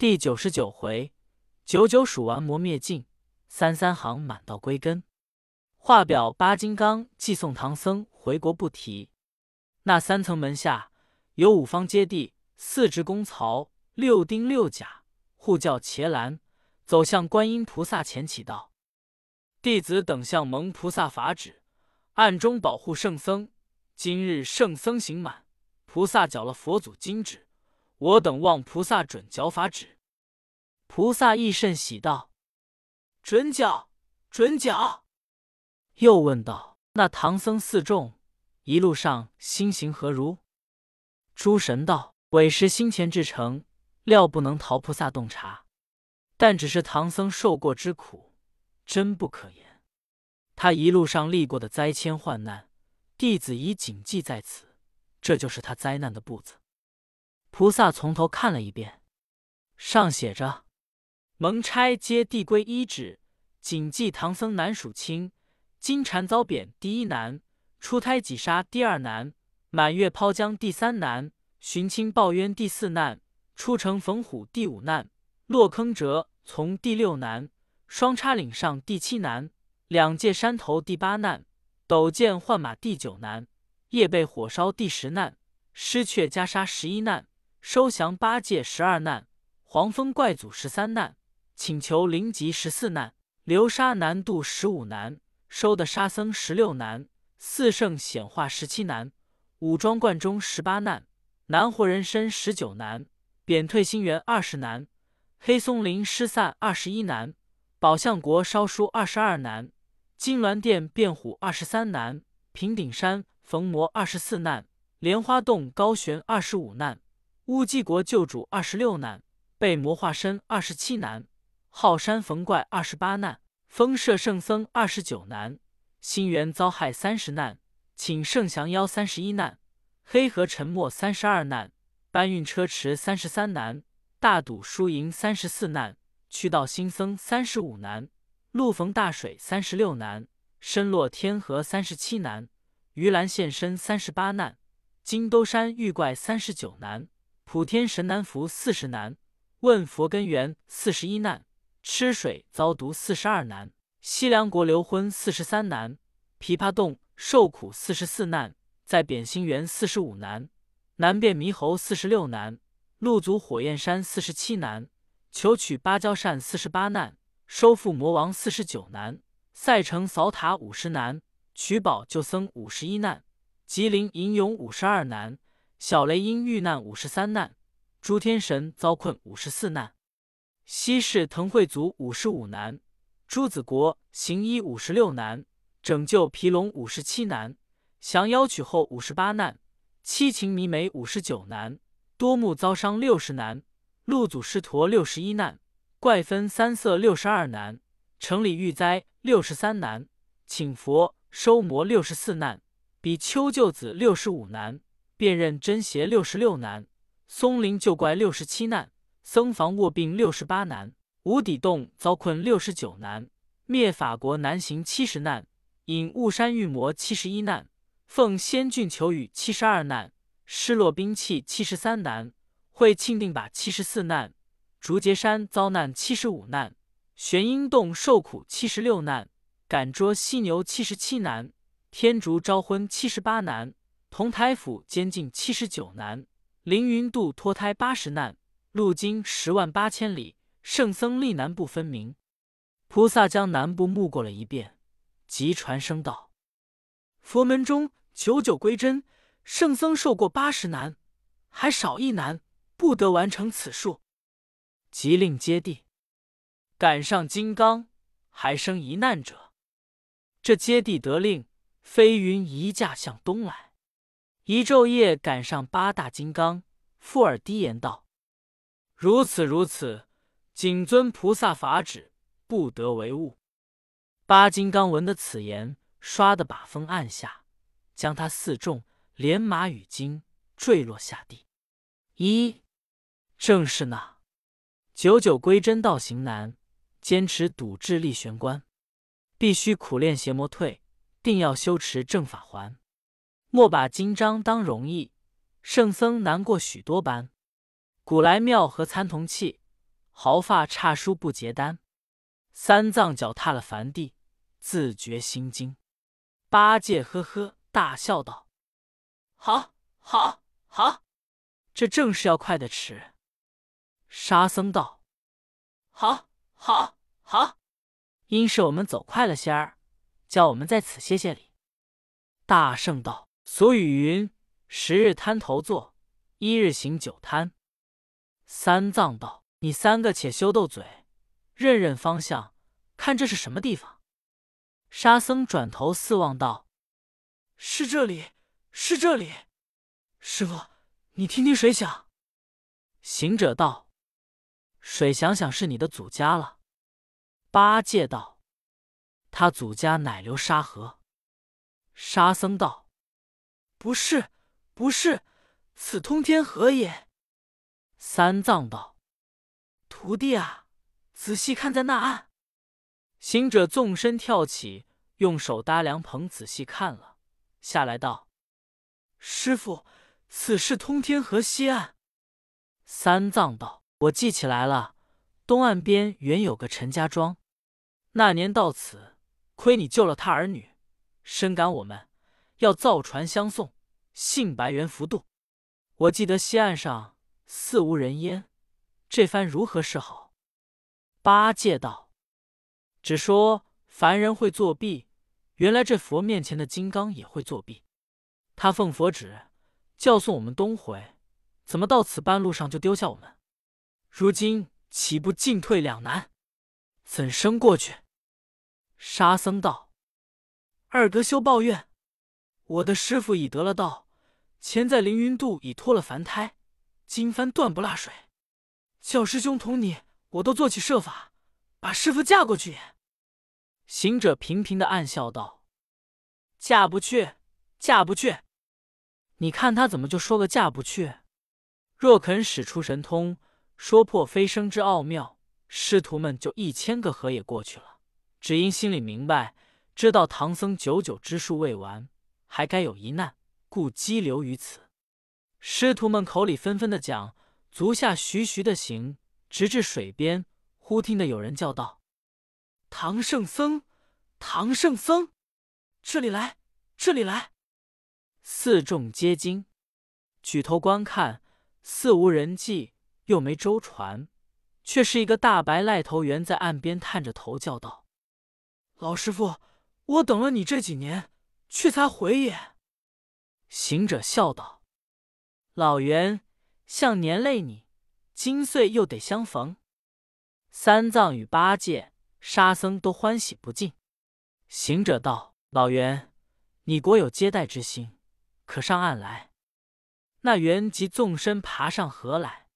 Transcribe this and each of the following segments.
第九十九回，九九数完磨灭尽，三三行满道归根。画表八金刚寄送唐僧回国不提。那三层门下有五方揭谛、四职公曹、六丁六甲护教伽蓝，走向观音菩萨前祈道：“弟子等向蒙菩萨法旨，暗中保护圣僧。今日圣僧行满，菩萨缴了佛祖金旨，我等望菩萨准缴法旨。”菩萨亦甚喜道：“准缴，准缴。”又问道：“那唐僧四众一路上心行何如？”诸神道：“委实心前至诚，料不能逃菩萨洞察。但只是唐僧受过之苦，真不可言。他一路上历过的灾迁患难，弟子已谨记在此。这就是他灾难的步子。”菩萨从头看了一遍，上写着：“蒙差接递归一旨，谨记唐僧难属亲。”金蝉遭贬第一难，出胎几杀第二难，满月抛江第三难，寻亲报冤第四难，出城逢虎第五难，落坑折从第六难，双叉岭上第七难，两界山头第八难，斗剑换马第九难，夜被火烧第十难，失却袈裟十一难，收降八戒十二难，黄风怪祖十三难，请求灵吉十四难，流沙难度十五难。收的沙僧十六难，四圣显化十七难，武装观中十八难，难活人身十九难，贬退心元二十难，黑松林失散二十一难，宝象国烧书二十二难，金銮殿变虎二十三难，平顶山逢魔二十四难，莲花洞高悬二十五难，乌鸡国救主二十六难，被魔化身二十七难，浩山逢怪二十八难。风舍圣僧二十九难，心源遭害三十难，请圣降妖三十一难，黑河沉没三十二难，搬运车迟三十三难，大赌输赢三十四难，去道新僧三十五难，路逢大水三十六难，身落天河三十七难，鱼兰现身三十八难，金兜山遇怪三十九难，普天神难服四十难，问佛根源四十一难。吃水遭毒四十二难，西凉国流婚四十三难，琵琶洞受苦四十四难，在扁心园四十五难，难辨猕猴四十六难，路足火焰山四十七难，求取芭蕉扇四十八难，收复魔王四十九难，赛城扫塔五十难，取宝救僧五十一难，吉林吟咏五十二难，小雷音遇难五十三难，诸天神遭困五十四难。西市腾会族五十五难，朱子国行医五十六难，拯救皮龙五十七难，降妖取后五十八难，七情迷眉五十九难，多目遭伤六十难，路祖师陀六十一难，怪分三色六十二难，城里遇灾六十三难，请佛收魔六十四难，比丘救子六十五难，辨认真邪六十六难，松林救怪六十七难。僧房卧病六十八难，无底洞遭困六十九难，灭法国难行七十难，引雾山遇魔七十一难，奉仙郡求雨七十二难，失落兵器七十三难，会庆定把七十四难，竹节山遭难七十五难，玄阴洞受苦七十六难，赶捉犀牛七十七难，天竺招婚七十八难，同台府监禁七十九难，凌云渡脱胎八十难。路经十万八千里，圣僧历南不分明。菩萨将南部目过了一遍，即传声道：“佛门中九九归真，圣僧受过八十难，还少一难，不得完成此数。”即令接地，赶上金刚，还生一难者。这接地得令，飞云一驾向东来，一昼夜赶上八大金刚，富尔低言道。如此如此，谨遵菩萨法旨，不得为误。八金刚闻得此言，唰的把风按下，将他四众连马与金坠落下地。一正是那九九归真道行难，坚持笃志立玄关，必须苦练邪魔退，定要修持正法还。莫把金章当容易，圣僧难过许多般。古来庙和参同器，毫发差书不结丹。三藏脚踏了梵地，自觉心惊。八戒呵呵大笑道：“好，好，好，这正是要快的迟。”沙僧道：“好，好，好，因是我们走快了些儿，叫我们在此歇歇礼。”大圣道：“俗语云：十日滩头坐，一日行九滩。”三藏道：“你三个且休斗嘴，认认方向，看这是什么地方？”沙僧转头四望道：“是这里，是这里。师傅，你听听水响。”行者道：“水想想是你的祖家了。”八戒道：“他祖家乃流沙河。”沙僧道：“不是，不是，此通天河也。”三藏道：“徒弟啊，仔细看在那岸。”行者纵身跳起，用手搭凉棚，仔细看了下来，道：“师傅，此是通天河西岸。”三藏道：“我记起来了，东岸边原有个陈家庄。那年到此，亏你救了他儿女，深感我们要造船相送，幸白猿浮渡。我记得西岸上似无人烟，这番如何是好？”八戒道。只说凡人会作弊，原来这佛面前的金刚也会作弊。他奉佛旨叫送我们东回，怎么到此半路上就丢下我们？如今岂不进退两难？怎生过去？沙僧道：“二哥休抱怨，我的师傅已得了道，前在凌云渡已脱了凡胎，今番断不落水。叫师兄同你，我都做起设法。”把师傅嫁过去。行者频频的暗笑道：“嫁不去，嫁不去！你看他怎么就说个嫁不去？若肯使出神通，说破飞升之奥妙，师徒们就一千个合也过去了。只因心里明白，知道唐僧九九之术未完，还该有一难，故羁留于此。师徒们口里纷纷的讲，足下徐徐的行，直至水边。”忽听得有人叫道：“唐圣僧，唐圣僧，这里来，这里来！”四众皆惊，举头观看，似无人迹，又没舟船，却是一个大白赖头猿在岸边探着头叫道：“老师傅，我等了你这几年，却才回也。”行者笑道：“老猿向年累你，今岁又得相逢。”三藏与八戒、沙僧都欢喜不尽。行者道：“老猿，你国有接待之心，可上岸来。”那猿即纵身爬上河来。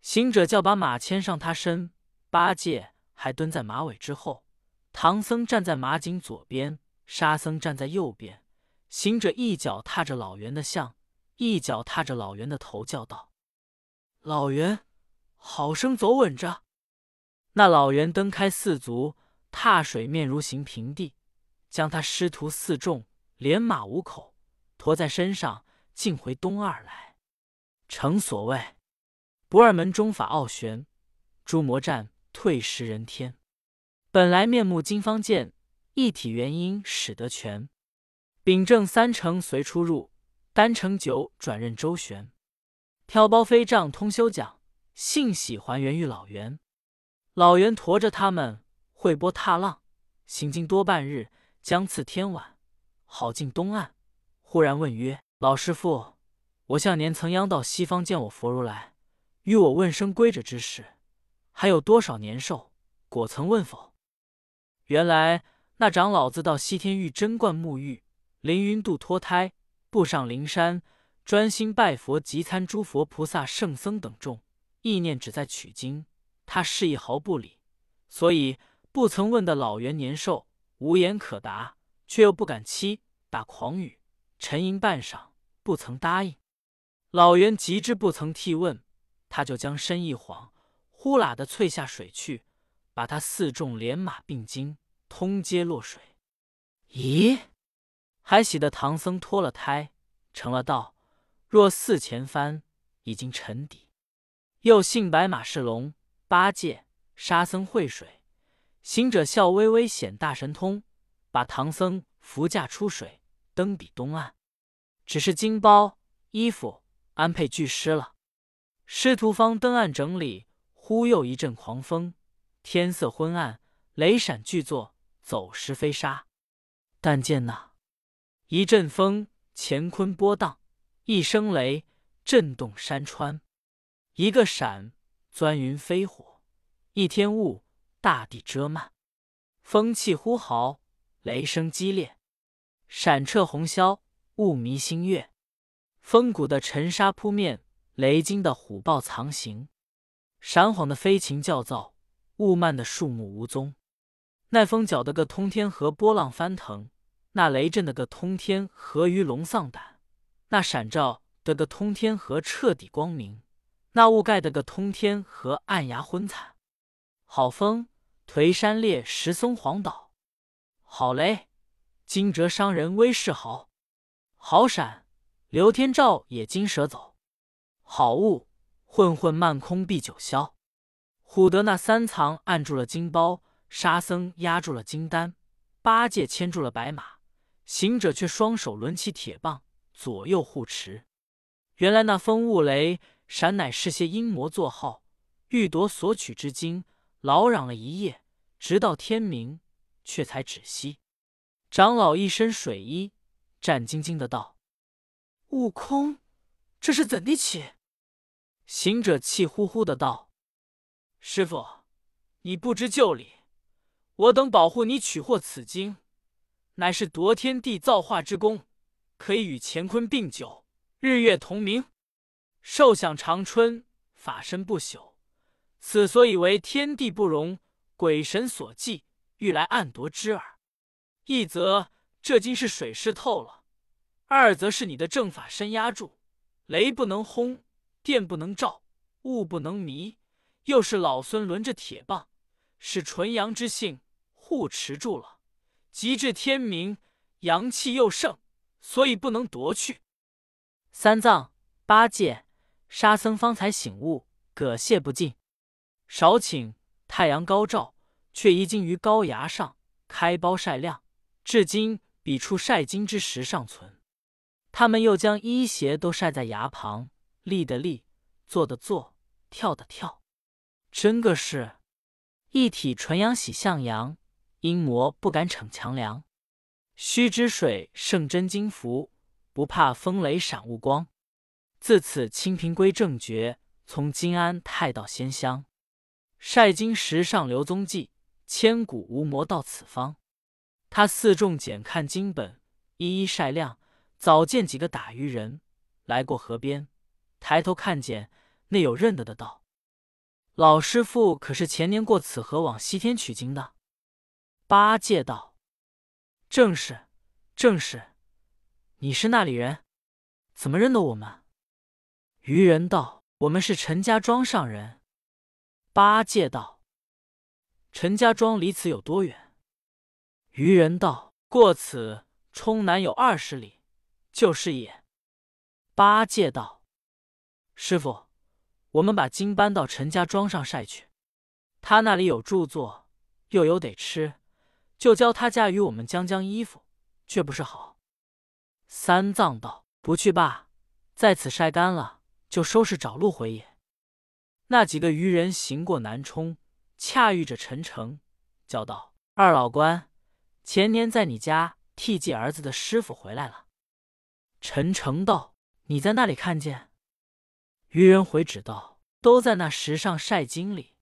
行者叫把马牵上他身，八戒还蹲在马尾之后，唐僧站在马颈左边，沙僧站在右边。行者一脚踏着老猿的像，一脚踏着老猿的头，叫道：“老猿，好生走稳着。”那老猿蹬开四足，踏水面如行平地，将他师徒四众连马五口驮在身上，径回东二来。诚所谓不二门中法奥玄，诸魔战退十人天。本来面目金方见，一体元因始得全。秉正三成随出入，单成九转任周旋。挑包飞杖通修讲，幸喜还原遇老袁。老袁驮着他们会波踏浪，行经多半日，将次天晚，好进东岸。忽然问曰：“老师傅，我向年曾央到西方见我佛如来，与我问生归者之事，还有多少年寿？果曾问否？”原来那长老子到西天玉真观沐浴，凌云渡脱胎，步上灵山，专心拜佛，集参诸佛菩萨圣僧等众，意念只在取经。他示意毫不理，所以不曾问的老袁年寿，无言可答，却又不敢欺，打诳语，沉吟半晌，不曾答应。老袁急之不曾替问，他就将身一晃，呼啦的窜下水去，把他四众连马并经，通街落水。咦，还喜得唐僧脱了胎，成了道，若似前番已经沉底，又信白马是龙。八戒、沙僧会水，行者笑微微显大神通，把唐僧扶驾出水，登彼东岸。只是金包、衣服、安配俱湿了。师徒方登岸整理，忽又一阵狂风，天色昏暗，雷闪巨作，走石飞沙。但见那一阵风，乾坤波荡；一声雷，震动山川；一个闪，钻云飞火；一天雾，大地遮漫。风气呼号，雷声激烈，闪彻红霄，雾迷星月。风谷的尘沙扑面。雷惊的虎豹藏形，闪晃的飞禽叫噪，雾漫的树木无踪。那风搅得个通天河波浪翻腾，那雷震得个通天河鱼龙丧胆，那闪照得个通天河彻底光明，那雾盖得个通天河暗崖昏惨。好风，颓山裂石松黄倒；好雷，惊蛰伤人威势豪；好闪，刘天照也惊蛇走。好物，混混漫空避九霄。唬得那三藏按住了金包，沙僧压住了金丹，八戒牵住了白马，行者却双手抡起铁棒，左右护持。原来那风雾雷闪乃是些阴魔作号，欲夺所取之经，劳嚷了一夜，直到天明，却才止息。长老一身水衣，战兢兢的道：“悟空，这是怎地起？”行者气呼呼的道：“师傅，你不知就里，我等保护你取获此经，乃是夺天地造化之功，可以与乾坤并久，日月同明，寿享长春，法身不朽。此所以为天地不容，鬼神所忌，欲来暗夺之耳。一则这经是水湿透了，二则是你的正法身压住，雷不能轰。”电不能照，雾不能迷，又是老孙轮着铁棒，是纯阳之性护持住了，及至天明，阳气又盛，所以不能夺去。三藏、八戒、沙僧方才醒悟，葛谢不尽。少顷，太阳高照，却一经于高崖上开包晒亮，至今彼处晒金之时尚存。他们又将衣鞋都晒在崖旁。立的立，坐的坐，跳的跳，真个是一体纯阳喜向阳，阴魔不敢逞强梁。须知水胜真金符，不怕风雷闪雾光。自此清平归正觉，从金安泰到仙乡。晒金石上留踪迹，千古无魔到此方。他四众检看经本，一一晒亮。早见几个打鱼人来过河边。抬头看见，内有认得的道：“老师傅可是前年过此河往西天取经的？”八戒道：“正是，正是。你是那里人？怎么认得我们？”渔人道：“我们是陈家庄上人。”八戒道：“陈家庄离此有多远？”渔人道：“过此冲南有二十里，就是也。”八戒道。师傅，我们把经搬到陈家庄上晒去。他那里有著作，又有得吃，就教他驾驭我们将将衣服，却不是好。三藏道：“不去罢，在此晒干了，就收拾找路回也。”那几个渔人行过南冲，恰遇着陈诚，叫道：“二老官，前年在你家替祭儿子的师傅回来了。”陈诚道：“你在那里看见？”渔人回指道：“都在那石上晒经里。”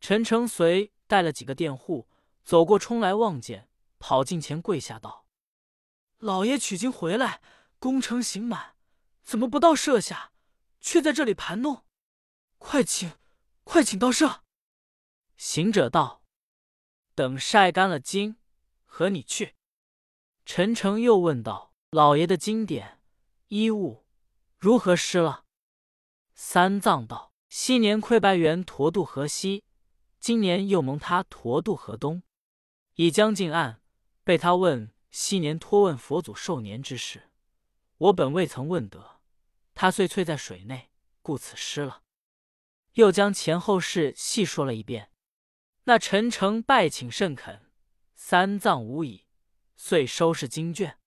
陈诚随带了几个佃户走过，冲来望见，跑近前跪下道：“老爷取经回来，功成行满，怎么不到舍下，却在这里盘弄？快请，快请到舍。”行者道：“等晒干了经，和你去。”陈诚又问道：“老爷的经典衣物如何湿了？”三藏道：“昔年窥白猿驮渡河西，今年又蒙他驮渡河东。已将近岸，被他问昔年托问佛祖寿年之事，我本未曾问得，他遂翠在水内，故此失了。”又将前后事细说了一遍。那陈诚拜请甚恳，三藏无已，遂收拾经卷。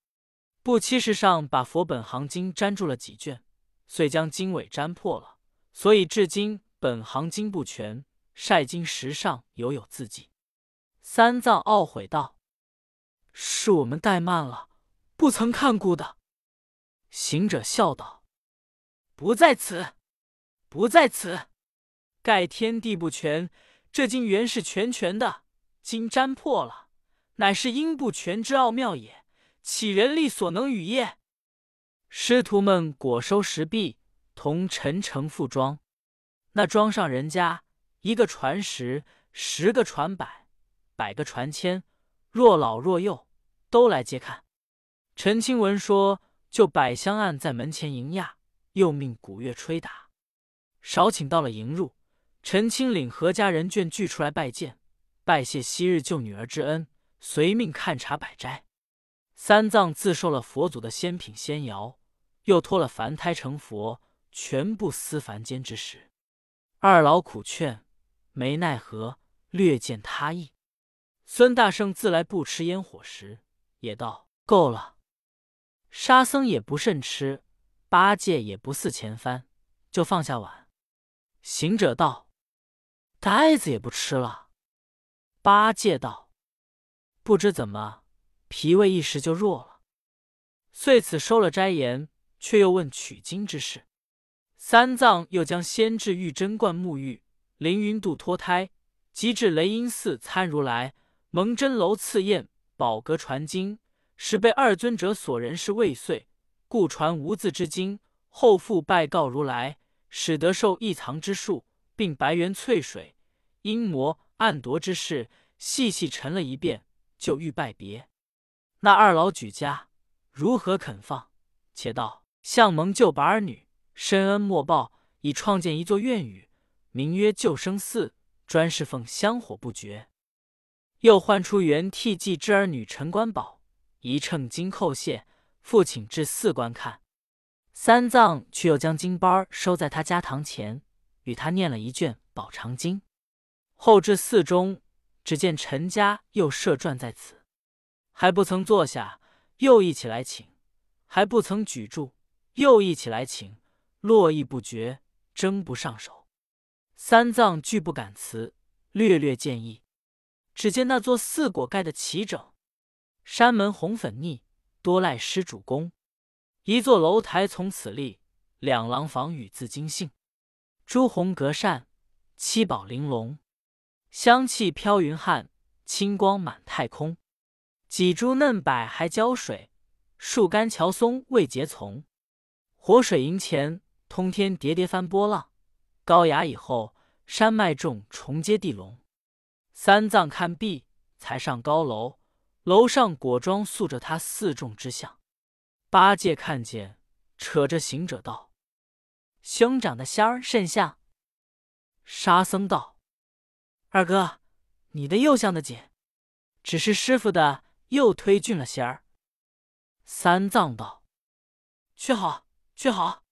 不七时上把佛本行经粘住了几卷，遂将经纬粘破了，所以至今本行经不全。晒经石上犹有字迹。三藏懊悔道：“是我们怠慢了，不曾看顾的。”行者笑道：“不在此，不在此。盖天地不全，这经原是全全的，经粘破了，乃是因不全之奥妙也。岂人力所能与也？”师徒们果收石壁，同陈诚复庄。那庄上人家，一个传十，十个传百，百个传千，若老若幼，都来接看。陈清文说。就百香案在门前迎驾，又命鼓乐吹打。少请到了迎入，陈清领何家人眷聚出来拜见，拜谢昔日救女儿之恩，随命看茶摆斋。三藏自受了佛祖的仙品仙肴，又托了凡胎成佛，全部思凡间之事。二老苦劝，没奈何，略见他意。孙大圣自来不吃烟火食，也道够了。沙僧也不甚吃，八戒也不似前番，就放下碗。行者道：“呆子也不吃了。”八戒道：“不知怎么，脾胃一时就弱了。”遂此收了斋言，却又问取经之事。三藏又将仙智玉真观沐浴，凌云渡脱胎，即至雷音寺参如来，蒙真楼赐宴，宝阁传经。使被二尊者所人事未遂，故传无字之经。后复拜告如来，使得受异藏之术，并白猿翠水、阴魔暗夺之事，细细陈了一遍，就欲拜别。那二老举家如何肯放？且道相蒙救拔儿女，深恩莫报，已创建一座院宇，名曰救生寺，专侍奉香火不绝。又唤出原替祭之儿女陈官宝。一称金扣谢，父请至寺观看。三藏却又将经包收在他家堂前，与他念了一卷《宝长经》。后至寺中，只见陈家又设传在此，还不曾坐下，又一起来请；还不曾举住，又一起来请。络绎不绝，争不上手。三藏拒不敢辞，略略建议。只见那座寺椁盖的齐整。山门红粉腻，多赖施主公。一座楼台从此立，两廊房宇自今幸。朱红隔扇，七宝玲珑，香气飘云汉，清光满太空。几株嫩柏还浇水，树干乔松未结丛。活水银钱，通天叠叠翻波浪。高崖以后，山脉重重接地龙。三藏看毕，才上高楼。楼上果装塑着他四众之像，八戒看见，扯着行者道：“兄长的仙儿甚像。”沙僧道：“二哥，你的又像的紧，只是师傅的又推俊了些儿。”三藏道：“却好，却好。”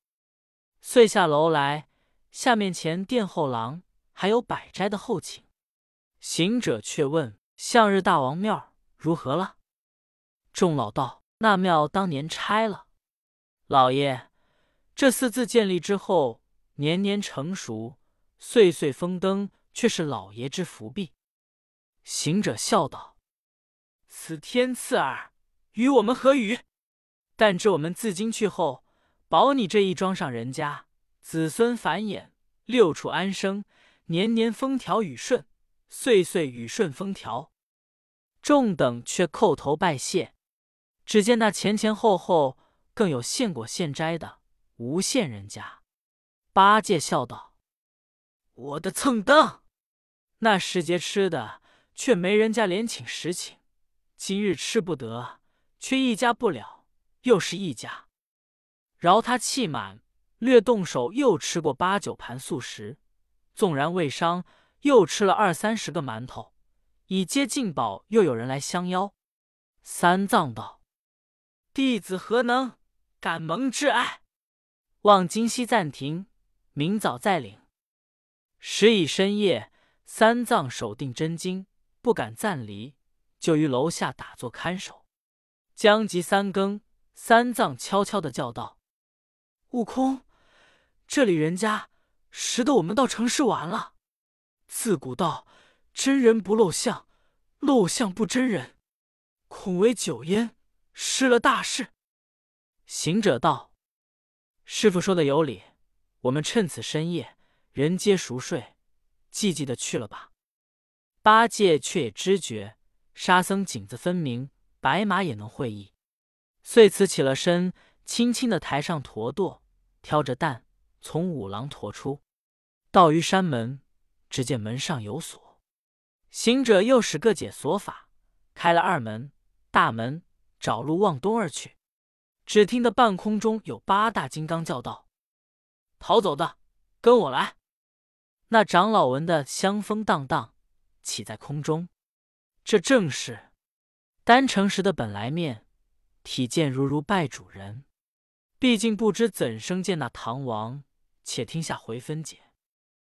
遂下楼来，下面前殿后廊还有百斋的后请。行者却问：“向日大王庙？”如何了？众老道：“那庙当年拆了。”老爷，这寺自建立之后，年年成熟，岁岁丰登，却是老爷之福庇。行者笑道：“此天赐耳，与我们何与？但知我们自今去后，保你这一庄上人家子孙繁衍，六处安生，年年风调雨顺，岁岁雨顺风调。”众等却叩头拜谢，只见那前前后后更有献果献斋的无限人家。八戒笑道：“我的蹭蹬，那时节吃的却没人家连请十请，今日吃不得，却一家不了，又是一家。饶他气满，略动手又吃过八九盘素食，纵然未伤，又吃了二三十个馒头。”已接进宝，又有人来相邀。三藏道：“弟子何能敢蒙挚爱？望今夕暂停，明早再领。”时已深夜，三藏守定真经，不敢暂离，就于楼下打坐看守。将及三更，三藏悄悄的叫道：“悟空，这里人家识得我们到城市玩了。自古道，真人不露相，露相不真人，恐为酒烟失了大事。”行者道：“师傅说的有理，我们趁此深夜，人皆熟睡，寂寂的去了吧。”八戒却也知觉，沙僧颈子分明，白马也能会意，遂辞起了身，轻轻的抬上驼舵，挑着担从五郎驮出，到于山门，只见门上有锁，行者又使个解锁法，开了二门，大门找路往东而去。只听得半空中有八大金刚叫道：“逃走的，跟我来！”那长老闻得香风荡荡，起在空中。这正是丹城时的本来面，体见如如拜主人。毕竟不知怎生见那唐王，且听下回分解。